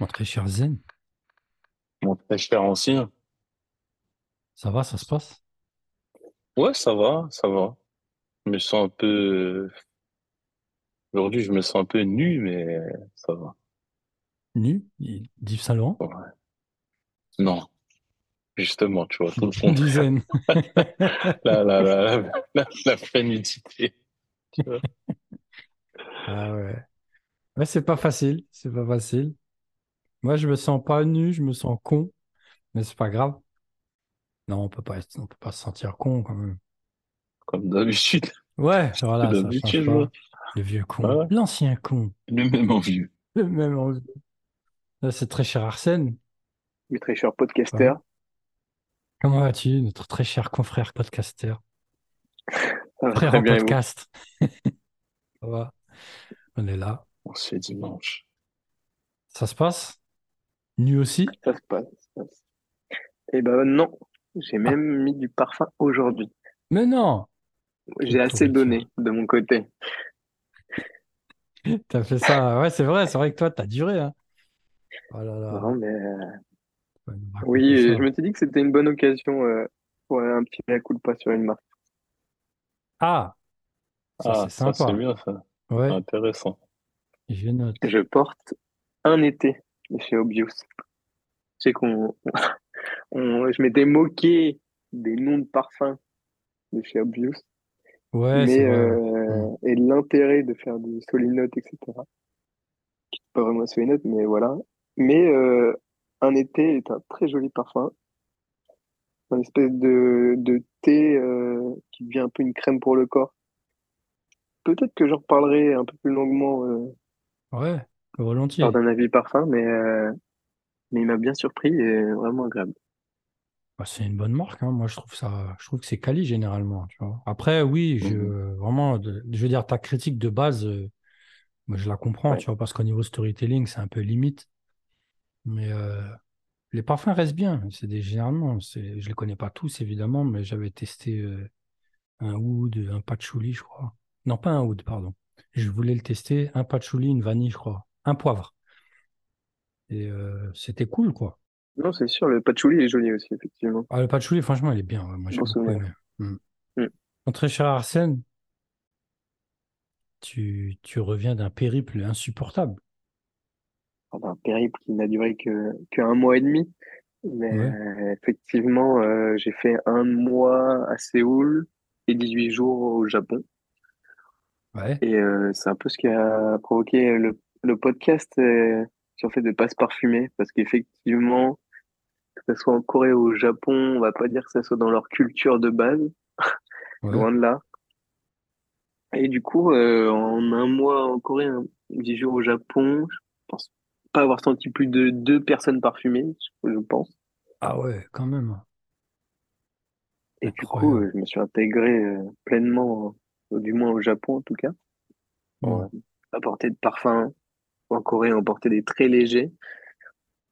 Mon très cher Zen, Mon très cher ancien. ça va, ça se passe? Ouais, ça va, ça va. Je me sens un peu... Aujourd'hui, je me sens un peu nu, mais ça va. Nu? D'Yves Saint Laurent? Ouais. Non, justement, tu vois, tout le contraire. Zen. La, la, la, la, tu vois. Ah ouais. Ouais, c'est pas facile, c'est pas facile. Moi, je me sens pas nu, je me sens con, mais c'est pas grave. Non, on peut pas être- on peut pas se sentir con quand même. Comme d'habitude. Ouais, voilà, ça change pas. Le vieux con, Ouais, l'ancien con, le même en vieux. le même envie. Là, c'est très cher Arsène. mes très podcasters. va Comment vas-tu, notre très cher confrère podcaster? Frère en podcast. Ça va, on est là. On se fait dimanche. Ça se passe? Nu aussi? Ça se passe. ça se passe. Eh ben non, j'ai Ah, même mis du parfum aujourd'hui. mais non! J'ai assez donné de mon côté. T'as fait ça. Ouais, c'est vrai, c'est vrai que toi, t'as duré, hein. Oh là là, Non, mais euh, oui, et je me suis dit que c'était une bonne occasion euh, pour un petit mea culpa sur une marque. Ah, ça, Ah, c'est ça, c'est sympa. bien, ça. Ouais, Intéressant. je note. Je porte un été de chez Obvious. Sais qu'on, on- je m'étais moqué des noms de parfums de chez Obvious, Ouais, c'est mais ouais. euh, et l'intérêt de faire du solinote, etc. qui pas vraiment un solinote, mais voilà. Mais euh, un été est un très joli parfum, une espèce de, de thé euh, qui devient un peu une crème pour le corps. Peut-être que j'en reparlerai un peu plus longuement euh, Ouais, lors volontiers. d'un avis parfum, mais, euh, mais il m'a bien surpris et vraiment agréable. Bah, c'est une bonne marque, hein. Moi, je trouve ça, je trouve que c'est quali généralement, tu vois. Après, oui, je, Mhm. vraiment, je veux dire, ta critique de base, euh, moi, je la comprends, Ouais. tu vois, parce qu'au niveau storytelling, c'est un peu limite. Mais euh, les parfums restent bien. C'est des, généralement, c'est, je les connais pas tous, évidemment, mais j'avais testé euh, un oud, un patchouli, je crois. Non, pas un oud, pardon. Je voulais le tester, un patchouli, une vanille, je crois. Un poivre. Et euh, c'était cool, quoi. Non, c'est sûr, le patchouli est joli aussi, effectivement. Ah, le patchouli, franchement, il est bien. ouais. Moi, j'ai beaucoup aimé. Mm. Mm. Mon très cher Arsène, tu, tu reviens d'un périple insupportable. Enfin, un périple qui n'a duré que, que un mois et demi. Mais Ouais. euh, effectivement, euh, j'ai fait un mois à Séoul et 18 jours au Japon. Ouais. Et euh, c'est un peu ce qui a provoqué le, le podcast euh, sur le fait de pas se parfumer. Parce qu'effectivement, que ce soit en Corée ou au Japon, on va pas dire que ça soit dans leur culture de base, Ouais. loin de là. Et du coup, euh, en un mois en Corée, hein, 10 jours au Japon, je pense pas avoir senti plus de deux personnes parfumées, je pense. Ah ouais, quand même. Et du coup, euh, je me suis intégré euh, pleinement, euh, du moins au Japon en tout cas. Bon, Mm. euh, pas porter de parfum. En Corée, on portait des très légers.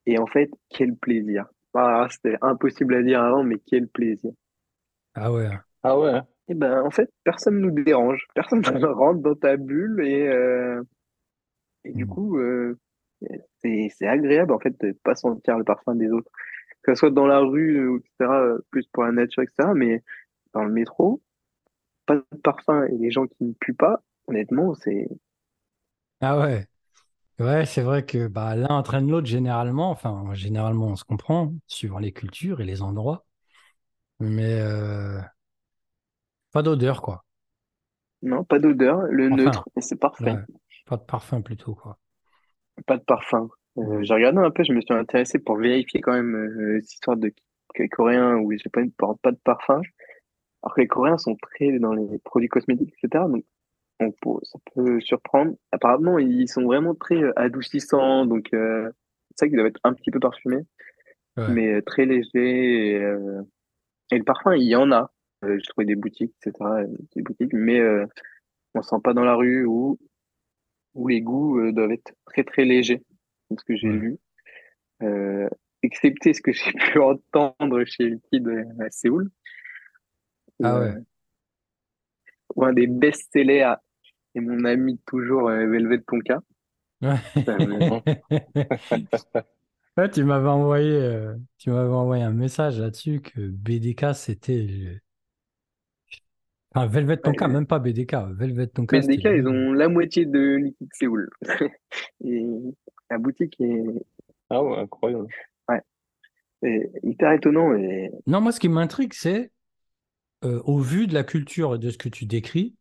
Et en fait, quel plaisir. Ah, c'était impossible à dire avant, mais quel plaisir. Ah ouais. Ah ouais. hein. Et ben, en fait, personne nous dérange. Personne ne rentre dans ta bulle et, euh, et du Mm. coup, euh, c'est, c'est agréable en fait de pas sentir le parfum des autres. Que ce soit dans la rue, euh, etc., euh, plus pour la nature, etc., mais dans le métro, pas de parfum et les gens qui ne puent pas, honnêtement, c'est, Ah ouais. Ouais, c'est vrai que bah, l'un entraîne l'autre généralement. Enfin, généralement, on se comprend, suivant les cultures et les endroits. Mais euh, pas d'odeur, quoi. non, pas d'odeur, le neutre, et c'est parfait. ouais, pas de parfum plutôt, quoi. Pas de parfum. Euh, j'ai regardé un peu, je me suis intéressé pour vérifier quand même euh, cette histoire de que les Coréens où j'ai pas, portent pas de parfum. Alors que les Coréens sont très dans les produits cosmétiques, etc. Donc, on peut- ça peut surprendre. Apparemment, ils sont vraiment très euh, adoucissants, donc euh, c'est ça qu'ils doivent être un petit peu parfumés, Ouais. mais euh, très légers. Et, euh, et le parfum, il y en a. Euh, j'ai trouvé des boutiques, etc. euh, Des boutiques, mais euh, on sent pas dans la rue où où les goûts euh, doivent être très très légers, c'est ce que j'ai lu. Euh, excepté ce que j'ai pu entendre chez Liquid à Séoul. Ah ouais. où un des best-sellers, et mon ami toujours euh, Velvet Tonka. Ouais. Tu m'avais envoyé, euh, tu m'avais envoyé un message là-dessus que BDK c'était le- Enfin, Velvet Tonka, ouais, même pas BDK. Velvet Tonka, BDK, ils ont la moitié de Liquid Séoul. Et la boutique est, Ah ouais, incroyable. ouais, c'est hyper étonnant. Et Non, moi, ce qui m'intrigue, c'est euh, au vu de la culture et de ce que tu décris,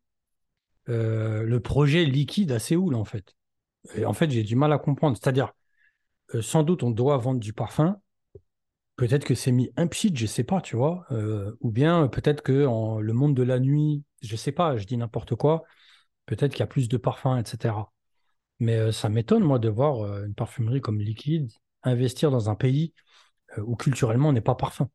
euh, le projet liquide à Séoul, en fait. Et en fait, j'ai du mal à comprendre. C'est-à-dire, euh, sans doute, on doit vendre du parfum. Peut-être que c'est mis implicite, je sais pas, tu vois. Euh, ou bien peut-être que en, le monde de la nuit, je sais pas, je dis n'importe quoi. Peut-être qu'il y a plus de parfums, etc. Mais ça m'étonne, moi, de voir une parfumerie comme Liquide investir dans un pays où culturellement on n'est pas parfum.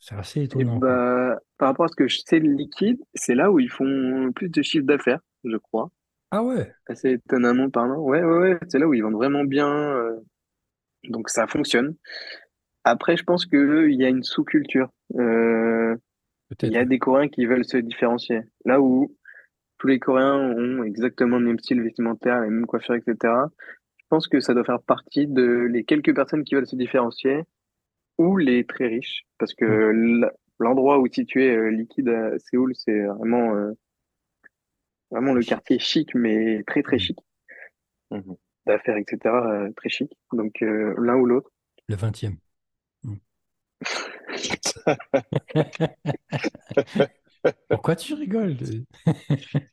C'est assez Et étonnant, bah, par rapport à ce que je sais de liquide, c'est là où ils font plus de chiffre d'affaires, je crois. Ah ouais, Assez étonnamment parlant. Ouais, ouais, ouais, c'est là où ils vendent vraiment bien. euh, donc ça fonctionne. Après, je pense que il y a une sous-culture. Euh, il y a des Coréens qui veulent se différencier. Là où tous les Coréens ont exactement le même style vestimentaire, les mêmes coiffures, etc. Je pense que ça doit faire partie de les quelques personnes qui veulent se différencier ou les très riches. Parce que Mm. l- l'endroit où est situé euh, Liquide à Séoul, c'est vraiment, euh, vraiment le quartier chic, mais très très Mm. chic. Mhm. D'affaires, etc. euh, très chic. Donc euh, l'un ou l'autre. Le 20e. Mm. Pourquoi tu rigoles?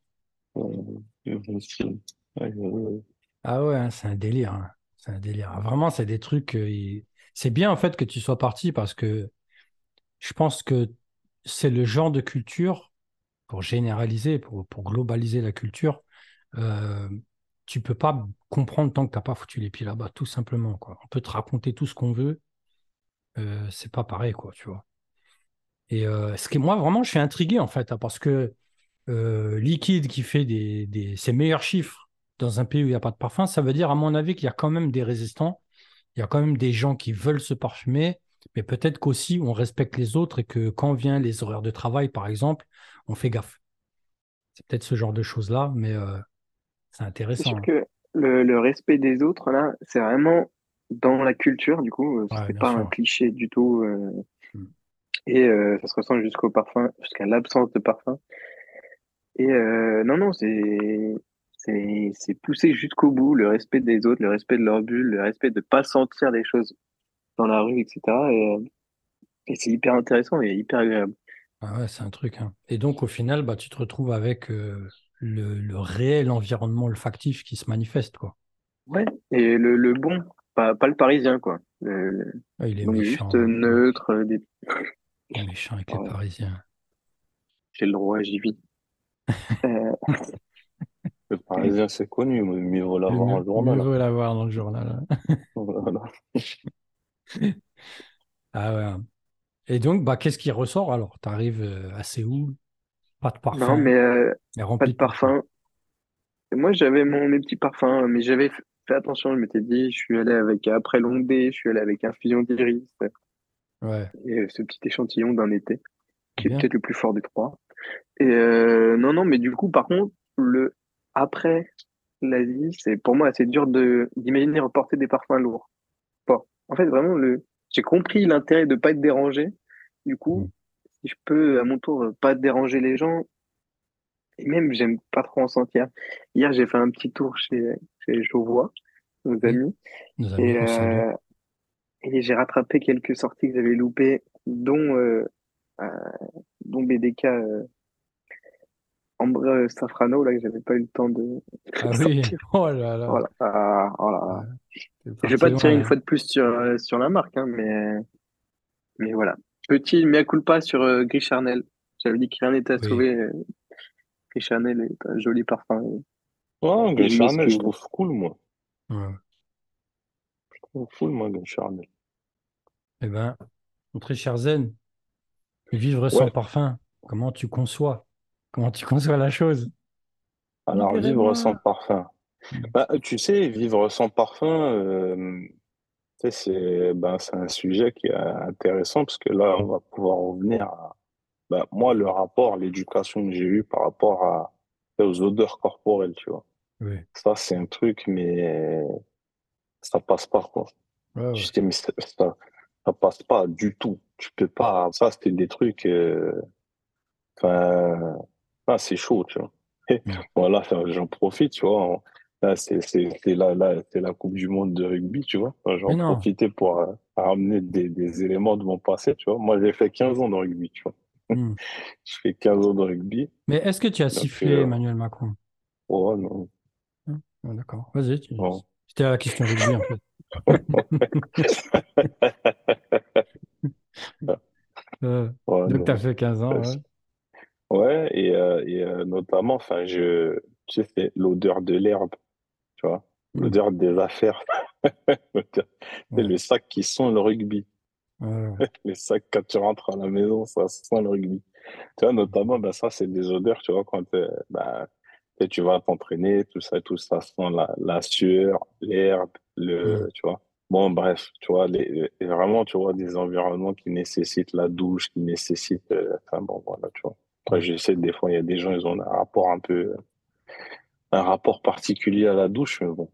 Ah ouais, hein, c'est un délire. hein. C'est un délire. Vraiment, c'est des trucs. euh, C'est bien en fait que tu sois parti parce que je pense que c'est le genre de culture, pour généraliser, pour, globaliser la culture, euh, tu peux pas comprendre tant que t'as pas foutu les pieds là-bas, tout simplement. On peut te raconter tout ce qu'on veut, euh, c'est pas pareil, quoi, tu vois. Et euh, ce qui, moi, vraiment, je suis intrigué, en fait, hein, parce que euh, Liquide qui fait des- ses meilleurs chiffres dans un pays où il n'y a pas de parfum, ça veut dire, à mon avis, qu'il y a quand même des résistants, il y a quand même des gens qui veulent se parfumer, mais peut-être qu'aussi on respecte les autres et que quand vient les horaires de travail, par exemple, on fait gaffe. C'est peut-être ce genre de choses-là, mais euh, c'est intéressant. hein. que le, le respect des autres, là, c'est vraiment dans la culture, du coup, euh, Ouais, c'est bien pas un cliché du tout. euh, Mm. et euh, ça se ressent jusqu'au parfum, jusqu'à l'absence de parfum. Et non, non, c'est c'est poussé jusqu'au bout, le respect des autres, le respect de leur bulle, le respect de pas sentir les choses dans la rue, etc. Et, euh, et c'est hyper intéressant et hyper agréable. Ah ouais, c'est un truc. hein. Et donc, au final, bah, tu te retrouves avec euh, le, le réel environnement olfactif qui se manifeste, quoi. Ouais. Et le, le bon, pas, pas le parisien, quoi. Le- le- Ah, il est donc méchant. juste hein. neutre, euh, des... Il est méchant avec les Parisiens. j'ai le droit, j'y vis. Euh, Le Parisien, c'est connu, mais mieux vaut Le l'avoir mieux, en mieux journal. vaut l'avoir dans le journal. hein. Voilà. Ah ouais. Et donc, bah, qu'est-ce qui ressort alors? Tu arrives à Séoul, pas de non, parfum, mais euh, mais pas de parfum. Et moi, j'avais mon, mes petits parfums, mais j'avais fait attention. Je m'étais dit, je suis allé avec, après Londé, je suis allé avec Infusion d'Iris Ouais, et euh, ce petit échantillon d'un été, qui est peut-être le plus fort des trois. Et euh, non, non, mais du coup, par contre, le après l'Asie, c'est pour moi assez dur d'imaginer reporter des parfums lourds. En fait, vraiment, le j'ai compris l'intérêt de pas être dérangé. Du Mm. coup, si je peux à mon tour euh, pas déranger les gens, et même j'aime pas trop en sentir. Hier, j'ai fait un petit tour chez chez Jovois, nos amis, nos amis et euh, et j'ai rattrapé quelques sorties que j'avais loupées, dont euh, euh, dont BDK Ambre euh, Safrano là que j'avais pas eu le temps de, Ah oui, sortir. oh là là, Voilà. Ah, oh là Ouais, là. t'es Je vais pas te tirer loin. une fois de plus sur euh, sur la marque, hein, mais mais voilà. Petit mea culpa sur euh, Gris Charnel. J'avais dit que rien n'était à Oui, sauver. euh, Gris Charnel est un joli parfum et, Ouais, et Gay je Charnel, je trouve cool, moi. ouais. Je trouve cool, moi, Gay Charnel. Eh ben, mon très cher Zen, vivre sans Ouais, parfum, comment tu conçois? Comment tu conçois la chose? alors vivre sans parfum. Bah, tu sais, vivre sans parfum, euh, sais, c'est ben, c'est un sujet qui est intéressant parce que là, on va pouvoir revenir à ben, moi, le rapport, l'éducation que j'ai eue par rapport à, aux odeurs corporelles, tu vois. Oui. Ça, c'est un truc, mais ça passe pas, quoi. Ouais, Je sais, mais ça, ça, ça passe pas du tout. Tu peux pas. Ça, c'était des trucs. euh, Enfin, ah, c'est chaud, tu vois. Voilà, j'en profite, tu vois. Là, c'est la, la, la Coupe du Monde de rugby, tu vois. J'en profitais pour euh, ramener des, des éléments de mon passé, tu vois. Moi, j'ai fait 15 ans de rugby, tu vois. Mm. Je fais 15 ans de rugby. Mais est-ce que tu as Donc, sifflé euh, Emmanuel Macron? oh non. Hein Ah, d'accord. Vas-y. tu-. C'était la question rugby, en fait. Euh, Ouais, donc, tu as fait 15 ans, ouais. Ouais, et, euh, et euh, notamment, enfin, je, tu sais, c'est l'odeur de l'herbe, tu vois, Mm. l'odeur des affaires, L'odeur- c'est Ouais. le sac qui sent le rugby, Ouais, les sacs quand tu rentres à la maison, ça sent le rugby. Tu vois, notamment, ben, ça, c'est des odeurs, tu vois, quand euh, ben, tu vas t'entraîner, tout ça, tout ça sent la, la sueur, l'herbe, le, tu vois. Bon, bref, tu vois, les, les- vraiment, tu vois, des environnements qui nécessitent la douche, qui nécessitent, euh, enfin, bon, voilà, tu vois. Après, je sais, des fois, il y a des gens, ils ont un rapport un peu, un rapport particulier à la douche, mais bon.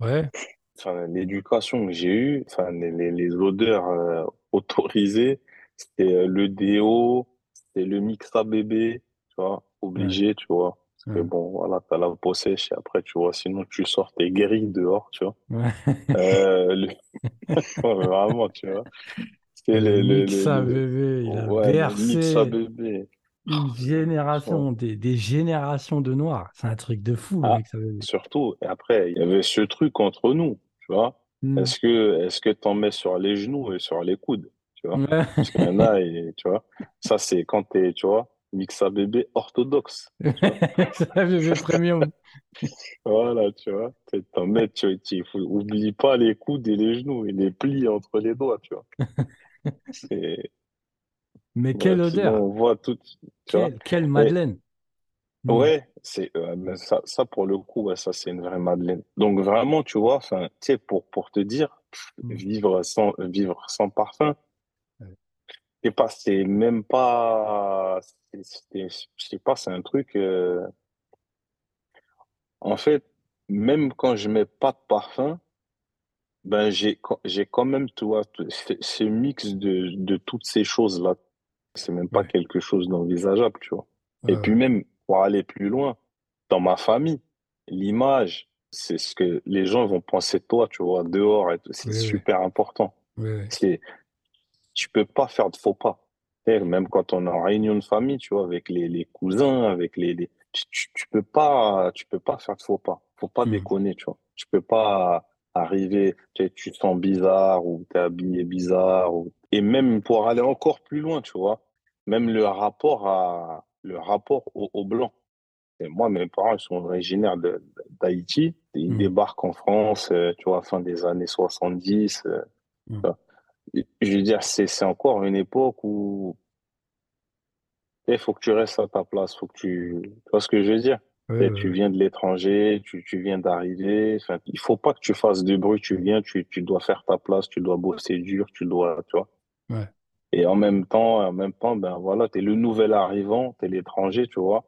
Ouais. Enfin, l'éducation que j'ai eue, enfin, les, les, les odeurs euh, autorisées, c'était euh, le déo, c'était le mixa bébé, tu vois, obligé, tu vois. Parce que bon, voilà, t'as la peau sèche et après, tu vois, sinon tu sors, t'es guéri dehors, tu vois. Ouais. Euh, le... vraiment, tu vois. C'est Le le, Mixa le- bébé, il a ouais, le mixa bercé bébé. Une vois. génération, des, des générations de Noirs. C'est un truc de fou, Ah, Mixa surtout, et après, il y avait ce truc entre nous, tu vois. Mm. Est-ce que, est-ce que t'en mets sur les genoux et sur les coudes, tu vois? Ouais. Parce qu'il y en a, et, tu vois. Ça, c'est quand t'es, tu vois, mixa bébé orthodoxe, un bébé premium. Voilà, tu vois. T'en mets, tu, tu, faut- oublie pas les coudes et les genoux et les plis entre les doigts, tu vois. C'est, Mais quelle sinon, odeur! on voit tout, tu vois. Quelle, quelle Et, Madeleine! Mm. ouais, c'est, euh, ça, ça, pour le coup, ouais, ça, c'est une vraie Madeleine. Donc, vraiment, tu vois, enfin, tu sais, pour, pour te dire, Mm. vivre sans, vivre sans parfum, pas, c'est même pas, je sais pas, c'est un truc, euh, en fait, même quand je mets pas de parfum, ben, j'ai, j'ai quand même, tu vois, ce ce mix de, de toutes ces choses-là. C'est même pas Ouais. quelque chose d'envisageable, tu vois. Ouais, Et puis même, pour aller plus loin, dans ma famille, l'image, c'est ce que les gens vont penser de toi, tu vois, dehors et. C'est Oui, oui, super important. oui. C'est, tu peux pas faire de faux pas. Et même quand on est en réunion de famille, tu vois, avec les, les cousins, avec les, les- tu, peux pas, tu peux pas faire de faux pas. Faut pas Mm. déconner, tu vois. Tu peux pas arriver, tu sais, tu te sens bizarre ou t'es habillé bizarre ou, et même pour aller encore plus loin, tu vois, même le rapport à, le rapport au, au blanc. Et moi, mes parents, ils sont originaires d'Haïti. Ils Mm. débarquent en France, euh, tu vois, fin des années 70. euh, Mm. vois. Je veux dire, c'est, encore une époque où il faut que tu restes à ta place, faut que tu, tu vois ce que je veux dire? Oui, tu viens de l'étranger, tu, tu viens d'arriver. Il faut pas que tu fasses de bruit. Tu viens, tu, tu dois faire ta place, tu dois bosser dur, tu dois, tu vois. Ouais. Et en même temps, en même temps, ben voilà, t'es le nouvel arrivant, t'es l'étranger, tu vois.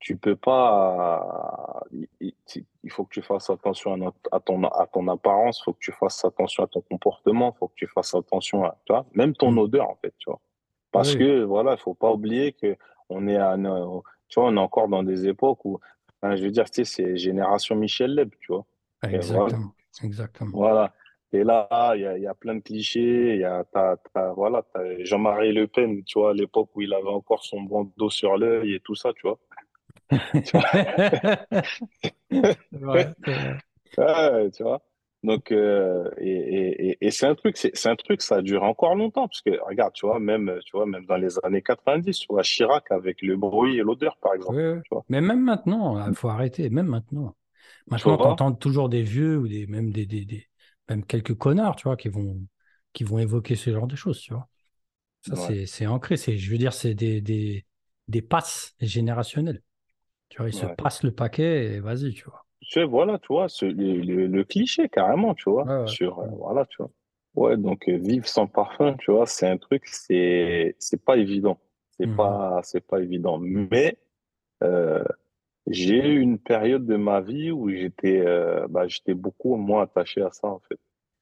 Tu peux pas, il, il- il faut que tu fasses attention à, notre- à ton, à ton apparence, faut que tu fasses attention à ton comportement, faut que tu fasses attention à, tu vois, même ton Mm. odeur, en fait, tu vois. Parce Oui, que, voilà, il faut pas oublier que on est à, no- tu vois, on est encore dans des époques où, je veux dire, tu sais, c'est génération Michel Leb, tu vois. Voilà, exactement. Exactement. voilà. Et là, il y a, il y a plein de clichés. Il y a, voilà, Jean-Marie Le Pen, tu vois, à l'époque où il avait encore son bandeau sur l'œil et tout ça, tu vois. Vrai. Ouais, tu vois. Donc, euh, et, et, et, et c'est un truc, c'est, c'est un truc, ça dure encore longtemps, parce que, regarde, tu vois, même, tu vois, même dans les années 90, tu vois, Chirac avec le bruit et l'odeur, par exemple, Oui, oui. tu vois. Mais même maintenant, il faut arrêter, même maintenant. Maintenant, tu vois? entends toujours des vieux ou des, même, des, des, des- même quelques connards, tu vois, qui vont, qui vont évoquer ce genre de choses, tu vois. Ça, Ouais, c'est, ancré. C'est, je veux dire, c'est des, des, des passes générationnelles. Tu vois, ils se passent le paquet et vas-y, tu vois. Tu voilà, tu vois, ce- le, le, le cliché, carrément, tu vois, Ouais, sur, euh, voilà, tu vois. Ouais, donc, euh, vivre sans parfum, tu vois, c'est un truc, c'est, c'est pas évident. C'est Mhm. pas, c'est pas évident. Mais, euh, J'ai eu une période de ma vie où j'étais euh, bah, j'étais beaucoup moins attaché à ça, en fait.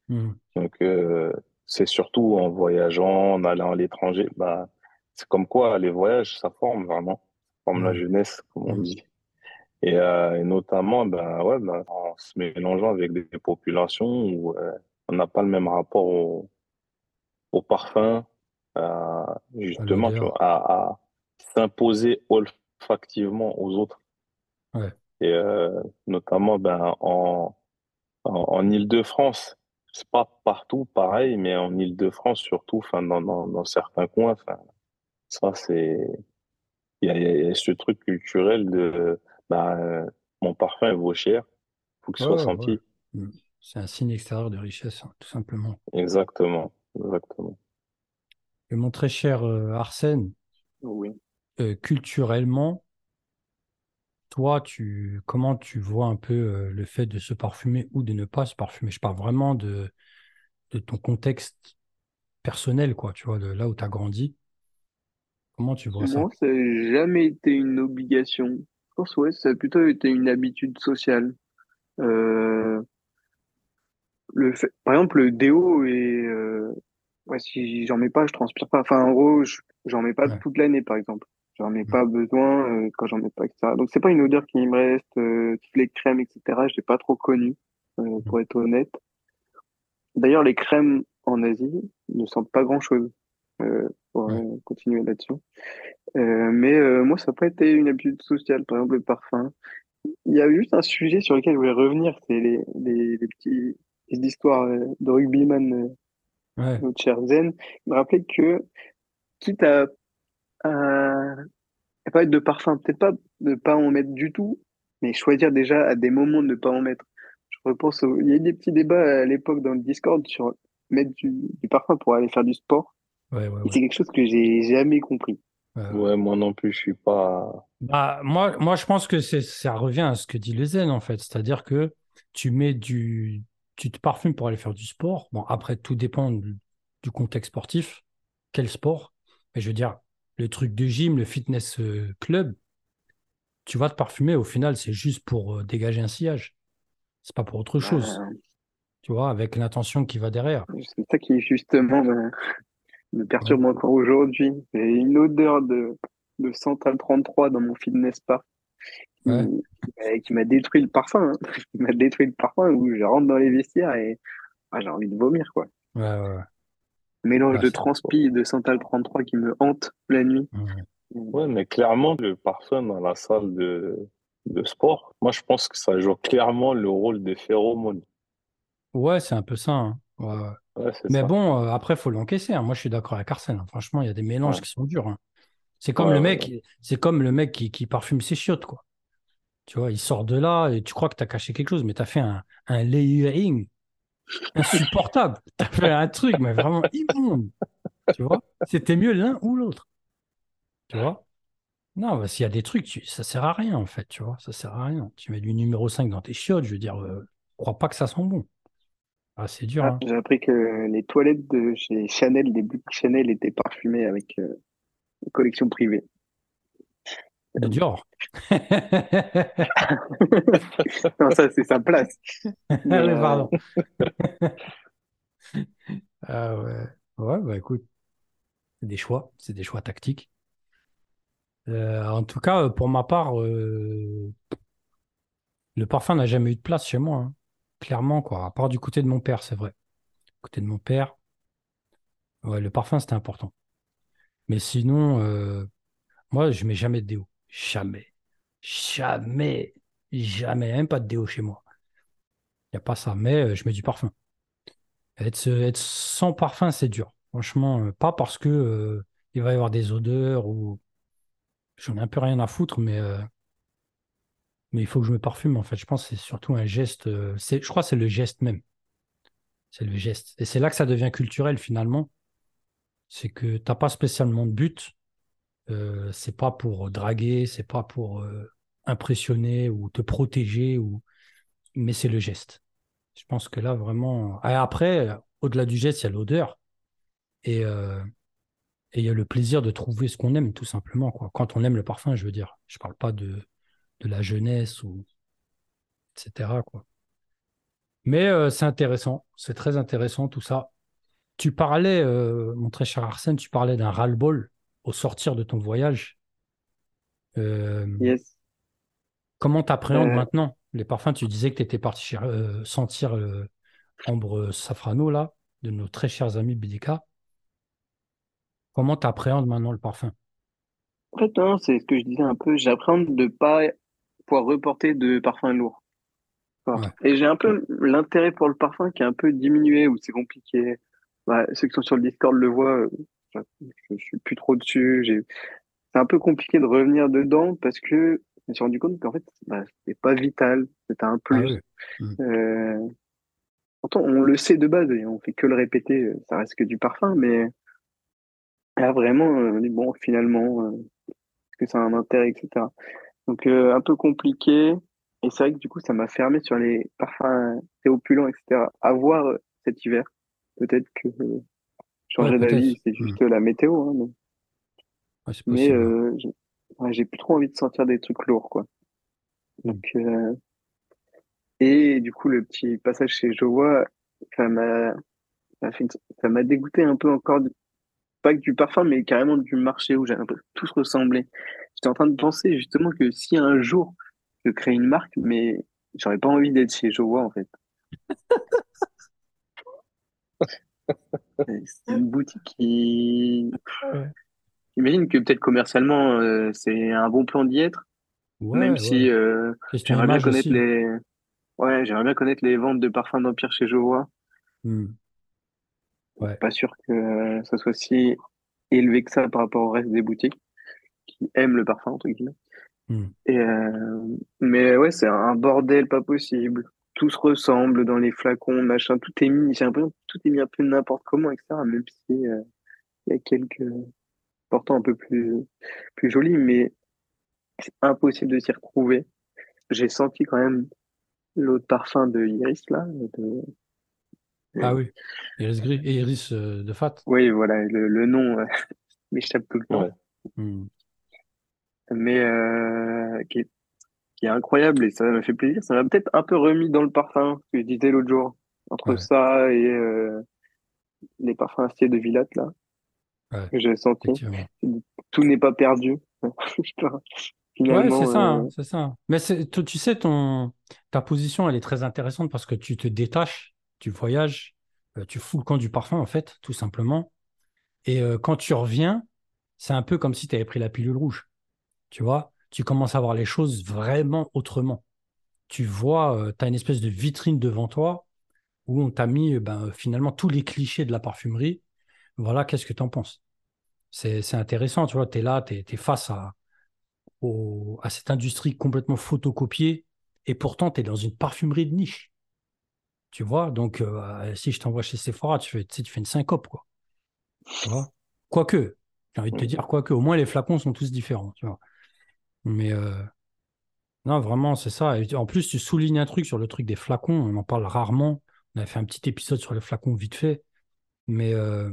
Hmm. Donc, euh, c'est surtout en voyageant, en allant à l'étranger. Bah, c'est comme quoi les voyages, ça forme vraiment. Ça forme la Ouais. jeunesse, comme on Hmm. dit. Et, euh, et notamment, ben, ouais, ben, en se mélangeant avec des populations où euh, on n'a pas le même rapport au, au parfum, justement, tu vois, l'odeur. à, à s'imposer olfactivement aux autres. Ouais. Et euh, notamment, ben, en, en, en Île-de-France, c'est pas partout pareil, mais en Île-de-France surtout, enfin, dans, dans, dans certains coins, ça, c'est, il y a, il y a ce truc culturel de, ben, euh, mon parfum vaut cher, faut qu'il Ouais, soit ouais. senti. Hmm. C'est un signe extérieur de richesse, hein, tout simplement. Exactement, exactement. Et mon très cher euh, Arsène, Oui. euh, culturellement, toi, tu, comment tu vois un peu euh, le fait de se parfumer ou de ne pas se parfumer? Je parle vraiment de, de ton contexte personnel, quoi, tu vois, de là où tu as grandi. Comment tu vois ça? Moi, ça n'a jamais été une obligation. Je pense, ouais, ça a plutôt été une habitude sociale. Euh, le fait, par exemple, le déo et euh, ouais, si j'en mets pas, je transpire pas. Enfin, en gros, je- j'en mets pas Ouais. toute l'année, par exemple. J'en ai Mm. pas besoin euh, quand j'en mets pas, etc. Donc, c'est pas une odeur qui me reste. euh, toutes les crèmes, etc. Je l'ai pas trop connu, euh, pour être honnête. D'ailleurs, les crèmes en Asie ne sentent pas grand-chose. Euh, pour Ouais. continuer là-dessus. Mais moi, ça n'a pas été une habitude sociale, par exemple le parfum. Il y a juste un sujet sur lequel je voulais revenir, c'est les, les, les petits petites histoires de rugbyman, Ouais. notre cher Zen. Il me rappelait que, quitte à, à pas mettre de parfum, peut-être pas de pas en mettre du tout, mais choisir déjà à des moments de ne pas en mettre. Je repense au, il y a eu des petits débats à l'époque dans le Discord sur mettre du, du parfum pour aller faire du sport. Ouais, ouais, Et ouais. c'est quelque chose que j'ai jamais compris. Ouais, moi non plus, je suis pas. Bah, moi, moi, je pense que ça revient à ce que dit le zen, en fait. C'est-à-dire que tu mets du, tu te parfumes pour aller faire du sport. Bon, après, tout dépend du, du contexte sportif. Quel sport? Mais je veux dire, le truc de gym, le fitness euh, club, tu vas te parfumer. Au final, c'est juste pour euh, dégager un sillage. C'est pas pour autre chose. Bah, Tu vois, avec l'intention qui va derrière. c'est ça qui justement me, me perturbe encore aujourd'hui. J'ai une odeur de, de Central 33 dans mon fitness park qui, Ouais. qui m'a détruit le parfum. hein. Qui m'a détruit le parfum où je rentre dans les vestiaires et ah, j'ai envie de vomir quoi. Ouais, ouais, ouais. Mélange Ah, de transpi et de Central 33 qui me hante la nuit. Ouais. Ouais, mais clairement, le parfum dans la salle de, de sport, moi, je pense que ça joue clairement le rôle des phéromones. Ouais, c'est un peu ça. hein. Ouais, ouais. Mais ça. bon, euh, après, il faut l'encaisser. hein. Moi, je suis d'accord avec Arsène. hein. Franchement, il y a des mélanges Ouais. qui sont durs. hein. C'est comme Ouais, le ouais, mec, c'est comme le mec qui, qui parfume ses chiottes, quoi. Tu vois, il sort de là et tu crois que tu as caché quelque chose, mais tu as fait un, un layering insupportable. Tu as fait un truc, mais vraiment immonde. Tu vois, c'était mieux l'un ou l'autre. Tu vois? Non, bah, s'il y a des trucs, tu- ça sert à rien, en fait. Tu vois, ça sert à rien. Tu mets du numéro 5 dans tes chiottes, je veux dire, euh, crois pas que ça sent bon. Ah, c'est dur, Ah, hein. j'ai appris que les toilettes de chez Chanel, les boutiques Chanel étaient parfumées avec euh, une collection privée. De Dior. non, ça c'est sa place. Ah Mais, oui, euh, pardon. Ah ouais. Ouais, bah écoute, c'est des choix, c'est des choix tactiques. Euh, en tout cas, euh, pour ma part, euh, le parfum n'a jamais eu de place chez moi. hein. Clairement, quoi. À part du côté de mon père, c'est vrai. Du côté de mon père, ouais, le parfum, c'était important. Mais sinon, euh, moi, je mets jamais de déo. Jamais. Jamais. Jamais. Même pas de déo chez moi. Il n'y a pas ça. Mais euh, je mets du parfum. Être, être sans parfum, c'est dur. Franchement, euh, pas parce que euh, il va y avoir des odeurs ou j'en ai un peu rien à foutre, mais, euh, mais il faut que je me parfume. En fait, je pense que c'est surtout un geste. euh, je crois que c'est le geste même. C'est le geste. Et c'est là que ça devient culturel finalement. C'est que t'as pas spécialement de but. Euh, c'est pas pour draguer, c'est pas pour euh, impressionner ou te protéger, ou... mais c'est le geste. Je pense que là, vraiment. Après, euh, au-delà du geste, il y a l'odeur. Et euh, il y a le plaisir de trouver ce qu'on aime, tout simplement. Quoi. Quand on aime le parfum, je veux dire. Je parle pas de, de la jeunesse, ou etc. Quoi. Mais euh, c'est intéressant, c'est très intéressant tout ça. Tu parlais, euh, mon très cher Arsène, tu parlais d'un ras-le-bol au sortir de ton voyage. Euh, Yes. comment t'appréhendes Euh, maintenant? Les parfums? Tu disais que tu étais parti euh, sentir le ambre safrano, là, de nos très chers amis BDK. Comment t'appréhendes maintenant le parfum? En fait, non, c'est ce que je disais un peu. J'appréhende de pas pouvoir reporter de parfum lourd. Voilà. Ouais. Et j'ai un peu l'intérêt pour le parfum qui est un peu diminué, où c'est compliqué. Ouais, ceux qui sont sur le Discord le voient. Je, suis plus trop dessus. C'est un peu compliqué de revenir dedans parce que je me suis rendu compte qu'en fait, bah, c'est pas vital. C'est un Ah plus. oui. Euh, pourtant, on le sait de base et on fait que le répéter. euh, Ça reste que du parfum, mais là, vraiment, euh, on dit, bon, finalement, euh, est-ce que ça a un intérêt, etc. Donc, euh, un peu compliqué. Et c'est vrai que du coup, ça m'a fermé sur les parfums théopulents, etc. À voir cet hiver. Peut-être que je Ouais, d'avis, c'est Hmm. juste la météo. Hein, mais Ouais, mais euh, j'ai plus trop envie de sentir des trucs lourds, quoi. Hmm. Donc, euh, et du coup, le petit passage chez Jowa, ça m'a ça m'a fait une- ça m'a dégoûté un peu encore, du- pas que du parfum, mais carrément du marché où j'ai l'impression que tout se ressemblait. J'étais en train de penser justement que si un jour je crée une marque, mais j'aurais pas envie d'être chez Jowa, en fait. C'est une boutique qui, Ouais. j'imagine que peut-être commercialement, euh, c'est un bon plan d'y être, même Ouais, si euh, j'aimerais bien connaître aussi. les, ouais, j'aimerais bien connaître les ventes de parfums d'Empire chez Jowa. Hmm. Ouais. Pas sûr que euh, ça soit si élevé que ça par rapport au reste des boutiques qui aiment le parfum, entre guillemets. Hmm. Et euh, mais ouais, c'est un bordel pas possible. Tout se ressemble dans les flacons, machin, tout est mis, j'ai l'impression que tout est mis un peu n'importe comment, etc. Même si euh, il y a quelques portants un peu plus plus jolis, mais c'est impossible de s'y retrouver. J'ai senti quand même l'autre parfum de Iris là. De... Ah oui. Iris gris et Iris euh, de Fat. Oui, voilà, le, le nom euh, m'échappe tout le temps. Ouais. Hmm. mais euh, qui est, qui est incroyable et ça m'a fait plaisir. Ça m'a peut-être un peu remis dans le parfum que je disais l'autre jour. Entre Ouais. ça et euh, les parfums acier de Villatte, là, Ouais. que j'ai senti. Tout n'est pas perdu. Ouais, Finalement, c'est ça, euh, c'est ça. Mais tu tu sais, ton, ta position, elle est très intéressante parce que tu te détaches, tu voyages, euh, tu fous le camp du parfum, en fait, tout simplement. Et euh, quand tu reviens, c'est un peu comme si tu avais pris la pilule rouge. Tu vois, tu commences à voir les choses vraiment autrement. Tu vois, tu as une espèce de vitrine devant toi où on t'a mis euh, ben, finalement tous les clichés de la parfumerie. Voilà, qu'est-ce que tu en penses? C'est, intéressant, tu vois, tu es là, tu es, face à, au- à cette industrie complètement photocopiée et pourtant tu es dans une parfumerie de niche. Tu vois, donc euh, si je t'envoie chez Sephora, tu fais, tu sais, tu fais une syncope, quoi. Tu vois? Quoique, j'ai envie de te dire, quoique, au moins les flacons sont tous différents, tu vois. Mais euh, non, vraiment, c'est ça. En plus, tu soulignes un truc sur le truc des flacons, on en parle rarement. On a fait un petit épisode sur les flacons vite fait, mais euh,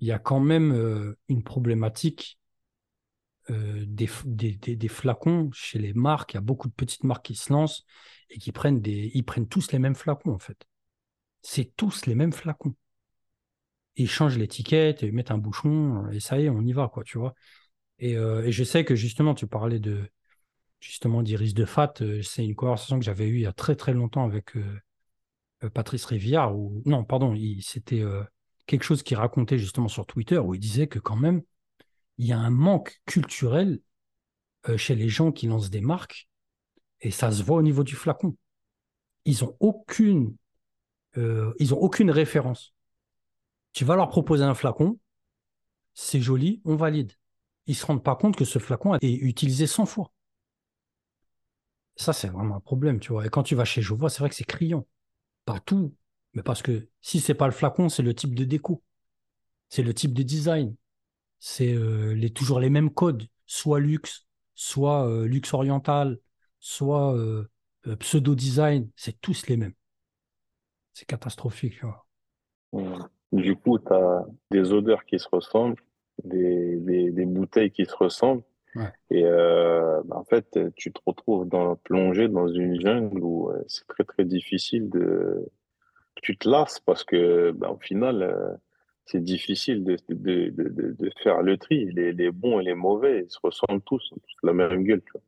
il y a quand même euh, une problématique des- des flacons chez les marques. Il y a beaucoup de petites marques qui se lancent et qui prennent des. Ils prennent tous les mêmes flacons, en fait. C'est tous les mêmes flacons. Ils changent l'étiquette, ils mettent un bouchon, et ça y est, on y va, quoi, tu vois. Et, euh, et je sais que justement, tu parlais de justement d'Iris de Fat. euh, c'est une conversation que j'avais eue il y a très très longtemps avec euh, Patrice Rivière. Ou non, pardon, c'était quelque chose qu'il racontait justement sur Twitter où il disait que quand même il y a un manque culturel chez les gens qui lancent des marques et ça se voit au niveau du flacon. Ils ont aucune, ils ont aucune référence. Tu vas leur proposer un flacon, c'est joli, on valide. Ils se rendent pas compte que ce flacon est utilisé 100 fois. Ça, c'est vraiment un problème, tu vois. Et quand tu vas chez Jovois, c'est vrai que c'est criant. Pas tout, mais parce que si c'est pas le flacon, c'est le type de déco. C'est le type de design. C'est euh, toujours les mêmes codes, soit luxe, soit euh, luxe oriental, soit euh, pseudo-design. C'est tous les mêmes. C'est catastrophique. Du coup, tu as des odeurs qui se ressemblent, des, des, des bouteilles qui se ressemblent, Ouais. Et euh, bah, en fait, tu te retrouves dans, plongé dans une jungle où euh, c'est très très difficile de... Tu te lasses parce que bah, au final, euh, c'est difficile de, de, de, de, faire le tri. Les, les bons et les mauvais, ils se ressemblent tous, tous la même gueule, tu vois.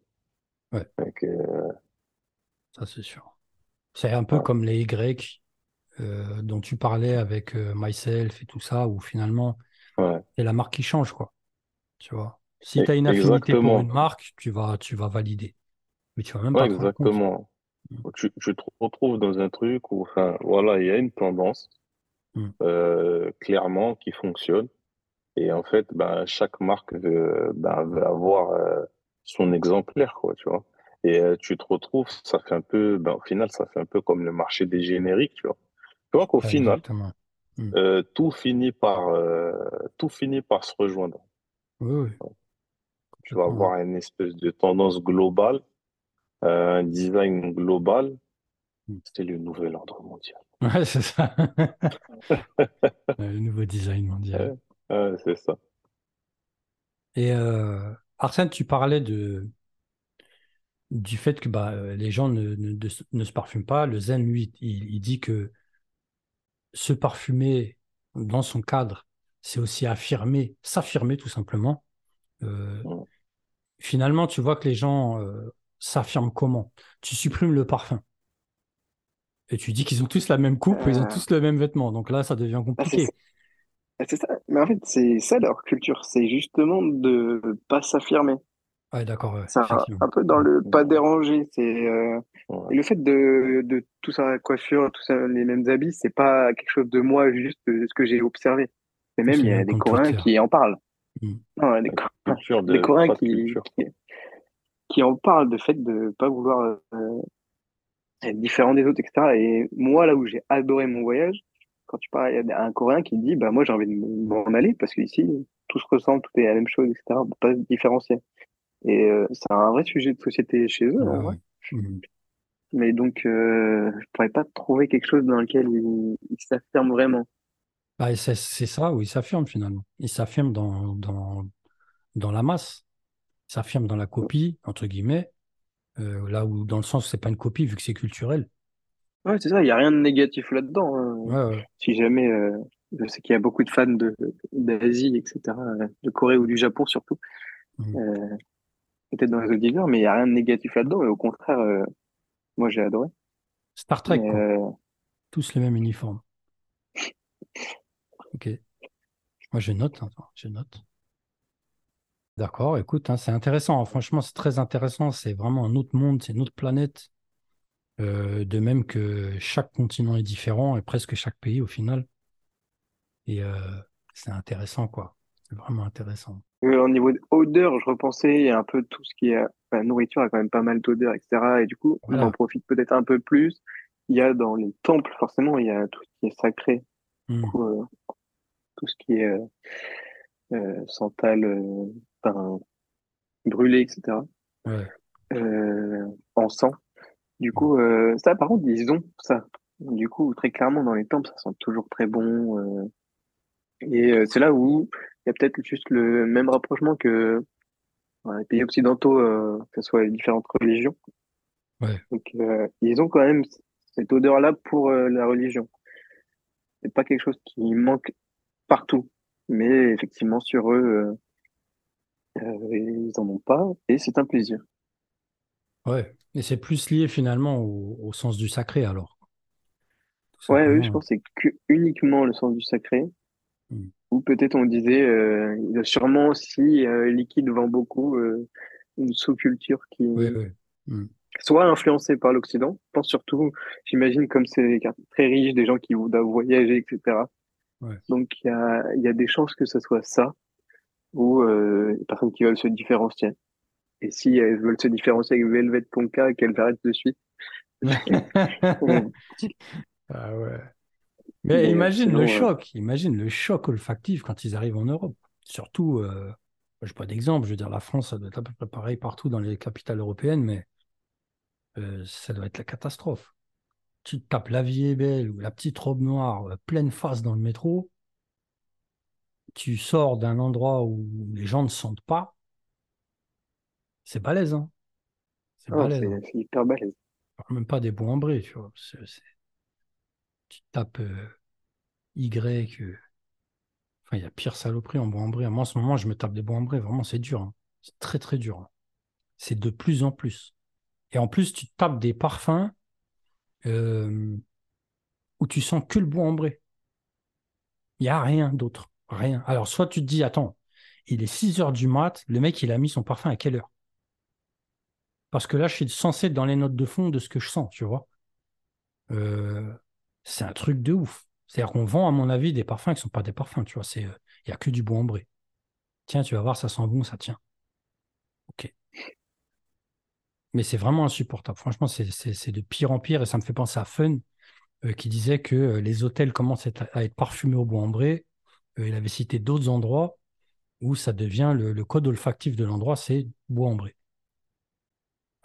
Ouais. Donc, Ça, c'est sûr. C'est un peu Ouais. comme les Y dont tu parlais avec Myself et tout ça, où finalement, ouais, c'est la marque qui change, quoi. Tu vois. Si E- tu as une affinité pour une marque, tu vas, tu vas valider. Mais tu vas même Ouais, pas compte. exactement. Tu, tu te retrouves dans un truc où, enfin, voilà, il y a une tendance Mm. euh, clairement qui fonctionne. Et en fait, ben, chaque marque veut, ben, veut avoir euh, son exemplaire, quoi, tu vois. Et euh, tu te retrouves, ça fait un peu, ben, au final, ça fait un peu comme le marché des génériques, tu vois. Tu vois qu'au Ouais, final, exactement. Euh, tout finit par, euh, tout finit par se rejoindre. Oui, oui. Tu vas avoir une espèce de tendance globale, euh, un design global. Mm. C'est le nouvel ordre mondial. Ouais, c'est ça. Le nouveau design mondial. Ouais, ouais, c'est ça. Et Arsène, tu parlais de, du fait que bah, les gens ne, ne, se parfument pas. Le zen, lui, il, il dit que se parfumer dans son cadre, c'est aussi affirmer, s'affirmer tout simplement. Euh, Mm. finalement, tu vois que les gens euh, s'affirment comment? Tu supprimes le parfum et tu dis qu'ils ont tous la même coupe, ils ont Euh, tous le même vêtement. Donc là, ça devient bah, compliqué. Bah, c'est ça. Mais en fait, c'est ça leur culture. C'est justement de pas s'affirmer. Ouais, d'accord, ouais, C'est un, peu dans Mm. le pas déranger. C'est euh, ouais. le fait de, de tout ça, la coiffure, tout ça, les mêmes habits, c'est pas quelque chose de moi, juste de ce que j'ai observé. Et même, Tous il y a des Coréens qui en parlent. Mm. Non, des, de des Coréens qui, qui, qui en parlent, de fait de pas vouloir euh, être différent des autres, etc. Et moi, là où j'ai adoré mon voyage, quand tu parles, il y a un Coréen qui dit, bah, moi, j'ai envie de m'en aller parce qu'ici, tout se ressemble, tout est la même chose, etc. On peut pas se différencier. Et euh, c'est un vrai sujet de société chez eux, Ouais, en vrai. ouais. Mm. Mais donc, euh, je pourrais pas trouver quelque chose dans lequel ils il s'affirment vraiment. Bah, c'est ça où il s'affirme finalement. Il s'affirme dans, dans, dans la masse. Il s'affirme dans la copie, entre guillemets, euh, là où dans le sens où c'est pas une copie vu que c'est culturel. Ouais, c'est ça, il y a rien de négatif là-dedans. hein. Ouais, ouais. Si jamais, euh, je sais qu'il y a beaucoup de fans de d'Asie, etc., de Corée ou du Japon surtout, Mm. Peut-être dans les auditeurs, mais il y a rien de négatif là-dedans. Et au contraire, euh, moi, j'ai adoré. Star Trek, Mais quoi. euh, Tous le même uniforme. Ok. Moi, je note. Attends, je note. D'accord, écoute, hein, c'est intéressant. Franchement, c'est très intéressant. C'est vraiment un autre monde, c'est une autre planète. Euh, de même que chaque continent est différent et presque chaque pays au final. Et euh, c'est intéressant, quoi. C'est vraiment intéressant. Euh, au niveau odeur, je repensais, il y a un peu tout ce qui est, la nourriture a quand même pas mal d'odeurs, etc. Et du coup, on en profite peut-être un peu plus. Il y a dans les temples, forcément, il y a tout ce qui est sacré, Mm. du coup, euh, tout ce qui est euh, euh, santal, euh, enfin, brûlé, etc. Ouais. Euh, encens. Du coup, euh, ça, par contre, ils ont ça. Du coup, très clairement, dans les temples, ça sent toujours très bon. euh, et euh, c'est là où il y a peut-être juste le même rapprochement que dans les pays occidentaux, euh, que ce soit les différentes religions. Ouais. Donc, euh, ils ont quand même cette odeur-là pour euh, la religion. C'est pas quelque chose qui manque partout. Mais effectivement, sur eux, ils en ont pas. Et c'est un plaisir. Ouais. Et c'est plus lié finalement au, au sens du sacré alors. Ouais, oui, je pense que c'est que uniquement le sens du sacré. Mm. Peut-être on disait, euh, il y a sûrement si euh, Liquide vend beaucoup, euh, une sous-culture qui Oui, oui. Mm. soit influencée par l'Occident. Je pense surtout, j'imagine comme c'est des très riches, des gens qui doivent voyager, etc. Ouais. Donc il y a, il y a des chances que ce soit ça, ou des personnes qui veulent se différencier. Et si elles veulent se différencier avec Velvet Ponka, qu'elles arrêtent de suite. Ah ouais. Mais Mais imagine sinon, le euh, choc, imagine le choc olfactif quand ils arrivent en Europe. Surtout, euh, je n'ai pas d'exemple, je veux dire, la France, ça doit être à peu près pareil partout dans les capitales européennes, mais euh, ça doit être la catastrophe. Tu te tapes la vie est belle ou la petite robe noire euh, pleine face dans le métro, tu sors d'un endroit où les gens ne sentent pas, C'est balèze, hein. C'est Ah, balèze. c'est hein. c'est hyper balèze. Même pas des bons en brie, tu vois. Tu tapes euh, Y. Enfin, il y a pire saloperie en bois en. Moi, en ce moment, je me tape des bois en brie. Vraiment, c'est dur. hein. C'est très, très dur. hein. C'est de plus en plus. Et en plus, tu tapes des parfums où tu sens que le bois en brie. Il n'y a rien d'autre. Rien. Alors, soit tu te dis, attends, il est 6 heures du mat, le mec, il a mis son parfum à quelle heure? Parce que là, je suis censé être dans les notes de fond de ce que je sens, tu vois. Euh, c'est un truc de ouf. C'est-à-dire qu'on vend, à mon avis, des parfums qui ne sont pas des parfums, tu vois. Euh, il n'y a que du bois ambré. Tiens, tu vas voir, ça sent bon, ça tient. Ok. Mais c'est vraiment insupportable. Franchement, c'est de pire en pire et ça me fait penser à Fun euh, qui disait que euh, les hôtels commencent à être, parfumés au bois ambré. Il avait cité d'autres endroits où ça devient le, code olfactif de l'endroit, c'est bois ambré.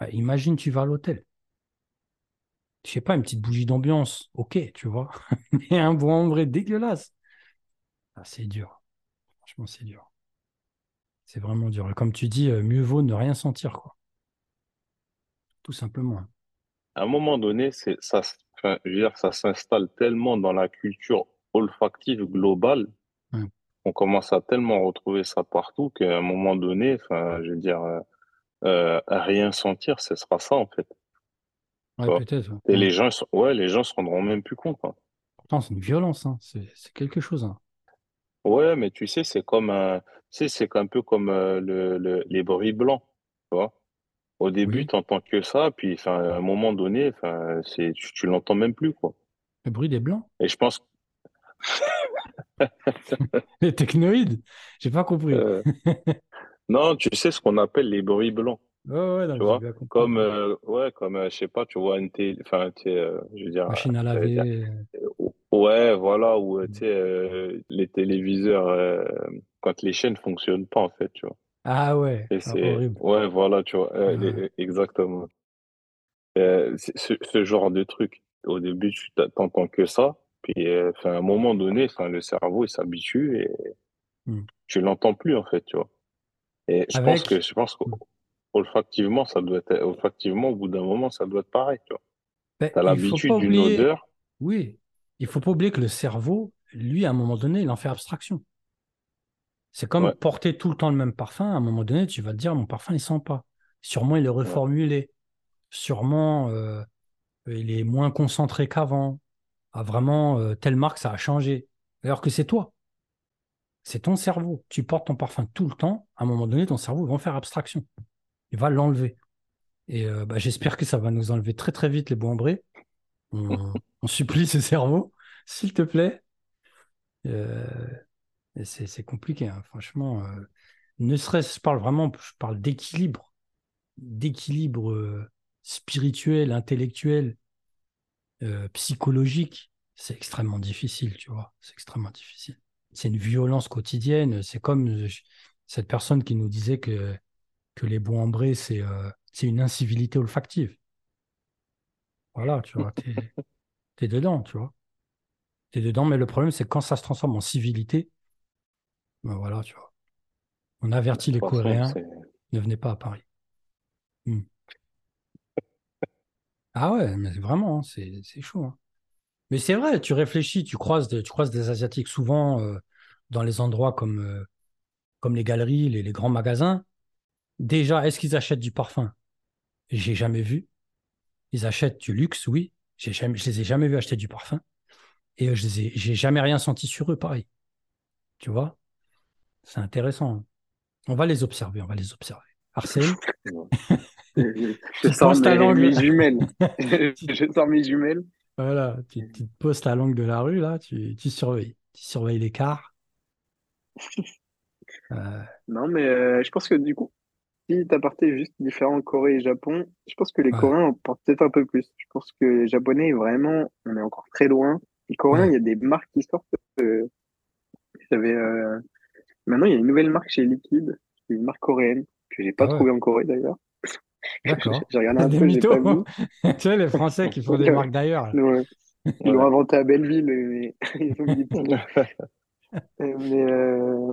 Ouais, imagine, tu vas à l'hôtel. Je sais pas, une petite bougie d'ambiance, ok, tu vois. Mais un bois ambré dégueulasse. Ah, c'est dur. Franchement, c'est dur. C'est vraiment dur. Et comme tu dis, euh, mieux vaut ne rien sentir, quoi. Tout simplement. À un moment donné, c'est ça, enfin, je veux dire, ça s'installe tellement dans la culture olfactive globale. Ouais. On commence à tellement retrouver ça partout qu'à un moment donné, enfin, je veux dire, euh, euh, rien sentir, ce sera ça en fait. Ouais, Quoi. peut-être. ouais. Et les gens, ils sont- ouais, les gens se rendront même plus compte. hein. Pourtant, c'est une violence, hein. C'est c'est quelque chose. hein. Ouais, mais tu sais, c'est comme un, tu sais, c'est un peu comme euh, le, le- les bruits blancs, tu vois. Au début, Oui. tu n'entends que ça, puis enfin, à un moment donné, enfin, c'est, tu, tu l'entends même plus, quoi. Le bruit des blancs? Et je pense, Les technoïdes? J'ai pas compris. euh, non, tu sais ce qu'on appelle les bruits blancs, Ouais, ouais, non, tu j'ai vois? bien compris. Comme, euh, ouais, comme, euh, je sais pas, tu vois une télé, enfin, tu sais, euh, je veux dire, Machine à euh, dire, laver. ouais, voilà, ou tu sais, euh, les téléviseurs, quand les chaînes fonctionnent pas, en fait, tu vois. Ah ouais, Et ah, c'est, horrible. ouais, voilà, tu vois, les- exactement. Ce, ce genre de truc. Au début, tu t'entends que ça, puis à un moment donné, le cerveau il s'habitue et Hmm. tu l'entends plus en fait, tu vois. Et je pense que Avec, je pense. Qu'olfactivement, ça doit être olfactivement au bout d'un moment, ça doit être pareil, tu vois. ben, pas l'habitude d'une oublier, odeur. oui, il faut pas oublier que le cerveau, lui, à un moment donné, il en fait abstraction. C'est comme Ouais, porter tout le temps le même parfum. À un moment donné, tu vas te dire, mon parfum, il sent pas. Sûrement, il est ouais, reformulé. Sûrement, euh, il est moins concentré qu'avant. Ah, vraiment, euh, telle marque, ça a changé. Alors que c'est toi, c'est ton cerveau. Tu portes ton parfum tout le temps. À un moment donné, ton cerveau va en faire abstraction. Il va l'enlever. Et euh, bah, j'espère que ça va nous enlever très très vite les bois. On, on supplie ce cerveau, s'il te plaît. Euh, c'est compliqué, hein, franchement. euh, ne serait-ce, je parle vraiment, je parle d'équilibre, d'équilibre spirituel, intellectuel, psychologique. C'est extrêmement difficile, tu vois. C'est extrêmement difficile. C'est une violence quotidienne. C'est comme cette personne qui nous disait que, que les bois ambrés, c'est euh, c'est une incivilité olfactive. Voilà, tu vois, t'es t'es dedans, tu vois. T'es dedans, mais le problème, c'est que quand ça se transforme en civilité, ben voilà, tu vois. On avertit les Coréens, ne venez pas à Paris. Hmm. Ah ouais, mais vraiment, hein, c'est c'est chaud. hein. Mais c'est vrai, tu réfléchis, tu croises des, tu croises des Asiatiques souvent euh, dans les endroits comme, euh, comme les galeries, les, les grands magasins. Déjà, est-ce qu'ils achètent du parfum? J'ai jamais vu. Ils achètent du luxe, oui. J'ai jamais, je les ai jamais vus acheter du parfum. Et euh, je les ai, j'ai jamais rien senti sur eux, pareil. Tu vois? C'est intéressant. On va les observer, on va les observer. Arsène? Je te sors mes, langue. mes jumelles. Je sors mes jumelles. voilà, tu, tu te poses ta langue de la rue, là, tu, tu surveilles. Tu surveilles l'écart. Euh, Non, mais euh, je pense que du coup, si t'appartais juste différent Corée et Japon, je pense que les ouais, Coréens en portent peut-être un peu plus. Je pense que les Japonais, vraiment, on est encore très loin. Les Coréens, il ouais. y a des marques qui sortent. Euh, j'avais, euh, Maintenant, il y a une nouvelle marque chez Liquid, qui est une marque coréenne, que j'ai pas Ah ouais, trouvée en Corée d'ailleurs. D'accord. j'ai regardé un Des peu, j'ai pas vu. Tu sais, les Français qui font des marques d'ailleurs. Ils l'ont inventé à Belleville, mais ils ont. Euh, Mais euh,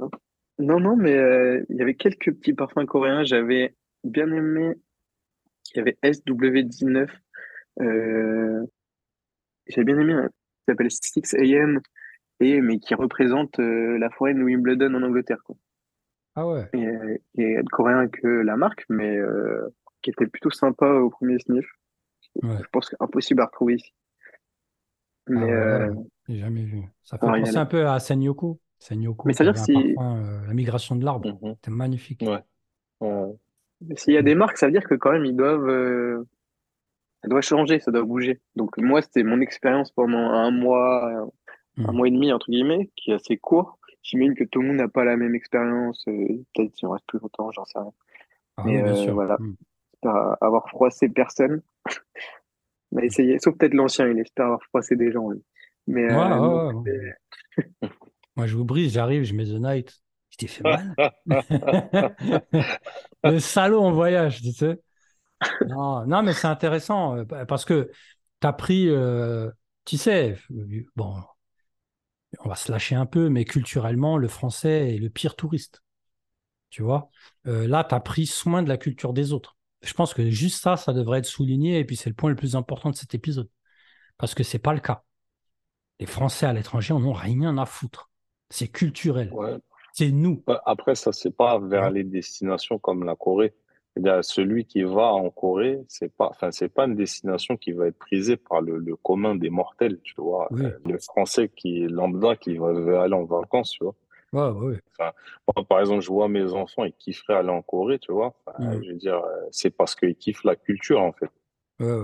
non, non, mais euh, il y avait quelques petits parfums coréens. J'avais bien aimé, il y avait SW19. Euh, j'ai bien aimé, un qui s'appelle 6 AM, et, mais qui représente euh, la forêt de Wimbledon en Angleterre. Quoi. Ah ouais. Et, coréen que la marque, mais euh, qui était plutôt sympa au premier sniff. Ouais. Je pense qu'impossible à retrouver ici. Ah Mais, ouais, ouais, j'ai jamais vu. Ça fait penser un peu à Senyoko. Senyoko, Mais c'est-à-dire si- euh, la migration de l'arbre. Mhm. C'était magnifique. Ouais. S'il y a des marques, ça veut dire que quand même, ils doivent, euh, ça doit changer, ça doit bouger. Donc, moi, c'était mon expérience pendant un mois, un, un Mm. mois et demi, entre guillemets, qui est assez court. J'imagine que tout le monde n'a pas la même expérience. euh, Peut-être si on reste plus longtemps, j'en sais rien. Ah Mais, bien sûr. voilà. Mm. J'espère avoir froissé personne. On a essayé, sauf peut-être l'ancien, il espère avoir froissé des gens, lui. Mais, Ouais, ouais, non, ouais, ouais. Moi, je vous brise, j'arrive, je mets The Night. Je t'ai fait mal. Le salaud en voyage, tu sais. Non, non, mais c'est intéressant euh, parce que tu as pris, euh, tu sais, bon, on va se lâcher un peu, mais culturellement, le français est le pire touriste. Tu vois, Euh, là, tu as pris soin de la culture des autres. Je pense que juste ça, ça devrait être souligné et puis c'est le point le plus important de cet épisode parce que c'est pas le cas. Les Français à l'étranger en ont rien à foutre. C'est culturel. Ouais. C'est nous. Ouais, Après, ça, c'est pas vers les destinations comme la Corée. C'est-à-dire, celui qui va en Corée, c'est pas, enfin, c'est pas une destination qui va être prisée par le, le commun des mortels, tu vois. Oui. Euh, Le Français qui est lambda, qui va aller en vacances, tu vois. Moi, par exemple, je vois mes enfants, ils kifferaient aller en Corée, tu vois. Enfin, Mhm. Je veux dire, euh, c'est parce qu'ils kiffent la culture, en fait. Ouais,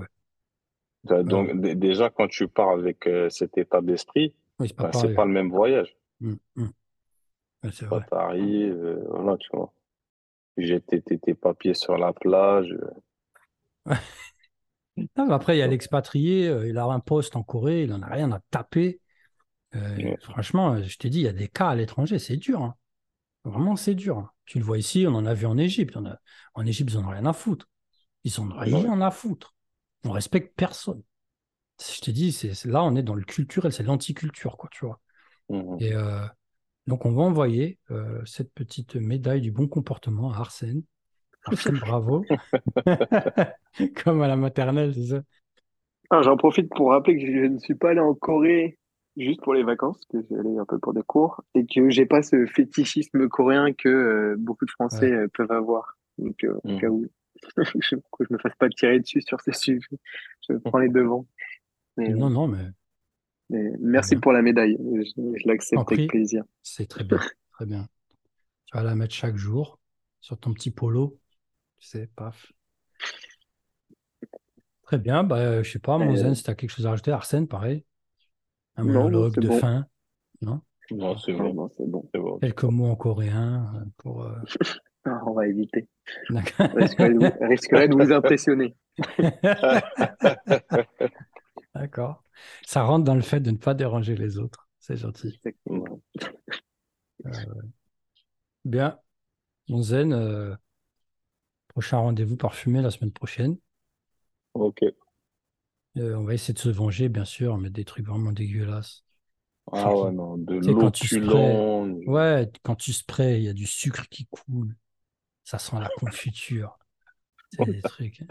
ouais. Donc, déjà, quand tu pars avec euh, cet état d'esprit, Oui, c'est ben, pas le même voyage. Mm, mm. Ouais, c'est Quand vrai. t'arrives, euh, voilà, tu vois. Jeter tes, tes papiers sur la plage. euh, Non, mais après, il y a l'expatrié, euh, il a un poste en Corée, il en a rien à taper. Euh, Ouais. Franchement, euh, je t'ai dit, il y a des cas à l'étranger, c'est dur. hein. Vraiment, c'est dur. hein. Tu le vois ici, on en a vu en Égypte. On a- En Égypte, ils en ont rien à foutre. Ils en ont rien à foutre. On respecte personne. Je t'ai dit, c'est c'est- là, on est dans le culturel, c'est l'anticulture, quoi, tu vois. Mhm. Et euh, donc, on va envoyer euh, cette petite médaille du bon comportement à Arsène. Arsène, bravo. Comme à la maternelle, c'est ça. Ah, j'en profite pour rappeler que je ne suis pas allé en Corée juste pour les vacances, que j'y allais un peu pour des cours, et que j'ai pas ce fétichisme coréen que euh, beaucoup de Français peuvent avoir. Donc, euh, au Mhm. cas où je, que je me fasse pas tirer dessus sur ces sujets, je prends les devants. Mais, Non, non, mais mais merci bien. pour la médaille. Je, je l'accepte avec plaisir. c'est très bien. Très bien. Tu vas la mettre chaque jour sur ton petit polo. Tu sais, paf. Très bien. Bah, je sais pas, mon Euh, zen, si tu as quelque chose à rajouter. Arsène, pareil. Un monologue de bon. fin. Non? Non, c'est bon. non, bon. C'est bon. Quelques mots en coréen euh, pour. euh, Ah, on va éviter. Risquerait de vous impressionner. D'accord. Ça rentre dans le fait de ne pas déranger les autres. C'est gentil. Exactement. Bien. Mon zen, euh, prochain rendez-vous parfumé la semaine prochaine. Ok. Euh, on va essayer de se venger, bien sûr, mais des trucs vraiment dégueulasses. Ah ouais, non, de sais, quand tu l'opulent. Ouais, quand tu sprays, il y a du sucre qui coule. Ça sent la confiture. C'est des trucs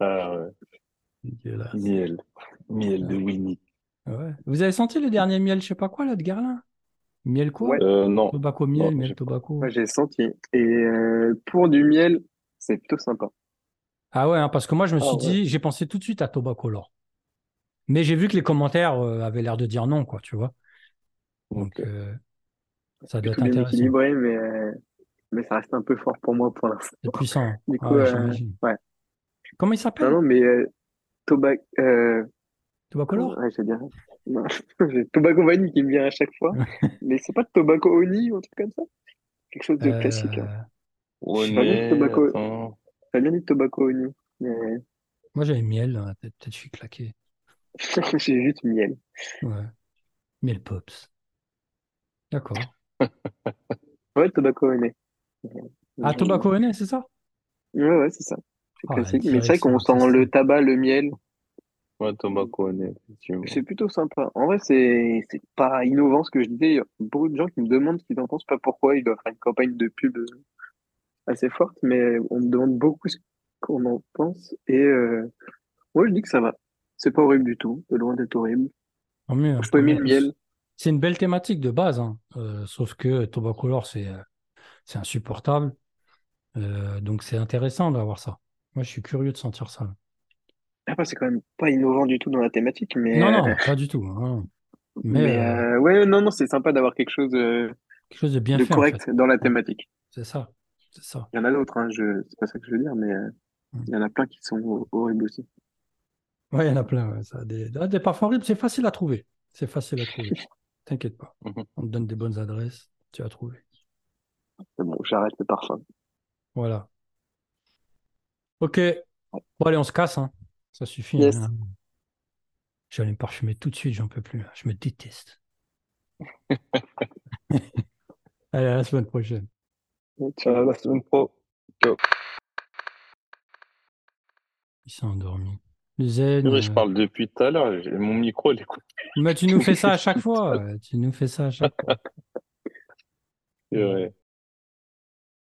Ah ouais. Miel. Miel de Winnie. Ouais. Vous avez senti le dernier miel, je sais pas quoi, là, de Guerlain? Miel quoi? Ouais. Euh, non. Tobacco miel, Non, miel tobacco. J'ai senti. Et euh, pour du miel, c'est plutôt sympa. Ah ouais, hein, parce que moi, je me Ah suis ouais. dit, j'ai pensé tout de suite à Tobacco Lore. Mais j'ai vu que les commentaires euh, avaient l'air de dire non, quoi, tu vois. Donc, euh, ça doit être intéressant. équilibré, mais, euh, mais ça reste un peu fort pour moi pour l'instant. C'est puissant. Du Ah coup, ouais, euh. Comment il s'appelle? non, mais euh, Tobac, euh, Tobacco Lore? ouais, veux dire, non, j'ai Tobacco Vanille qui me vient à chaque fois, mais c'est pas Tobacco Oni ou un truc comme ça? Quelque chose de classique. Euh, Hein. Oh, J'ai pas tobacco. bien dit Tobacco Oni, mais moi, j'avais miel, dans la tête. Peut-être je suis claqué. j'ai juste miel. Ouais. Miel Pops. D'accord. Ouais, Tobacco Oni. Ah, Tobacco Honey, c'est ça? Ouais, ouais, c'est ça. C'est Ah, classique. Mais c'est vrai qu'on sent le tabac, le miel. Ouais, tobacco. C'est plutôt sympa. En vrai, c'est c'est pas innovant ce que je disais. Il y a beaucoup de gens qui me demandent ce qu'ils en pensent, pas pourquoi ils doivent faire une campagne de pub assez forte, mais on me demande beaucoup ce qu'on en pense. Et euh, moi, je dis que ça va. C'est pas horrible du tout, de loin d'être horrible. Tant mieux, Je peux aimer le miel. C'est une belle thématique de base, hein. Euh, sauf que Tobacolor, c'est euh, c'est insupportable. Euh, donc c'est intéressant d'avoir ça. Moi, je suis curieux de sentir ça. Après, c'est quand même pas innovant du tout dans la thématique, mais, Non, euh, non, pas du tout. hein. Mais mais euh, euh, ouais, non, non, c'est sympa d'avoir quelque chose euh, quelque chose de bien de fait, en fait. correct dans la thématique. C'est ça. C'est ça. Il y en a d'autres, hein, je... c'est pas ça que je veux dire, mais euh, Mm. il y en a plein qui sont ho- horribles aussi. Ouais, il y en a plein. ouais, ça. Des, ah, des parfums horribles, c'est facile à trouver. C'est facile à trouver. T'inquiète pas. Mhm. On te donne des bonnes adresses, tu vas trouver. Mais bon, j'arrête le parfum. Voilà. Ok. Bon, allez, on se casse, hein. Ça suffit. Yes. hein. Je vais aller me parfumer tout de suite, j'en peux plus. Je me déteste. Allez, à la semaine prochaine. À la semaine pro. Il s'est endormi. Le zen. Oui, je euh, parle depuis tout à l'heure. j'ai- Mon micro, il écoute. Mais tu nous fais ça à chaque fois. Tu nous fais ça à chaque fois. C'est vrai.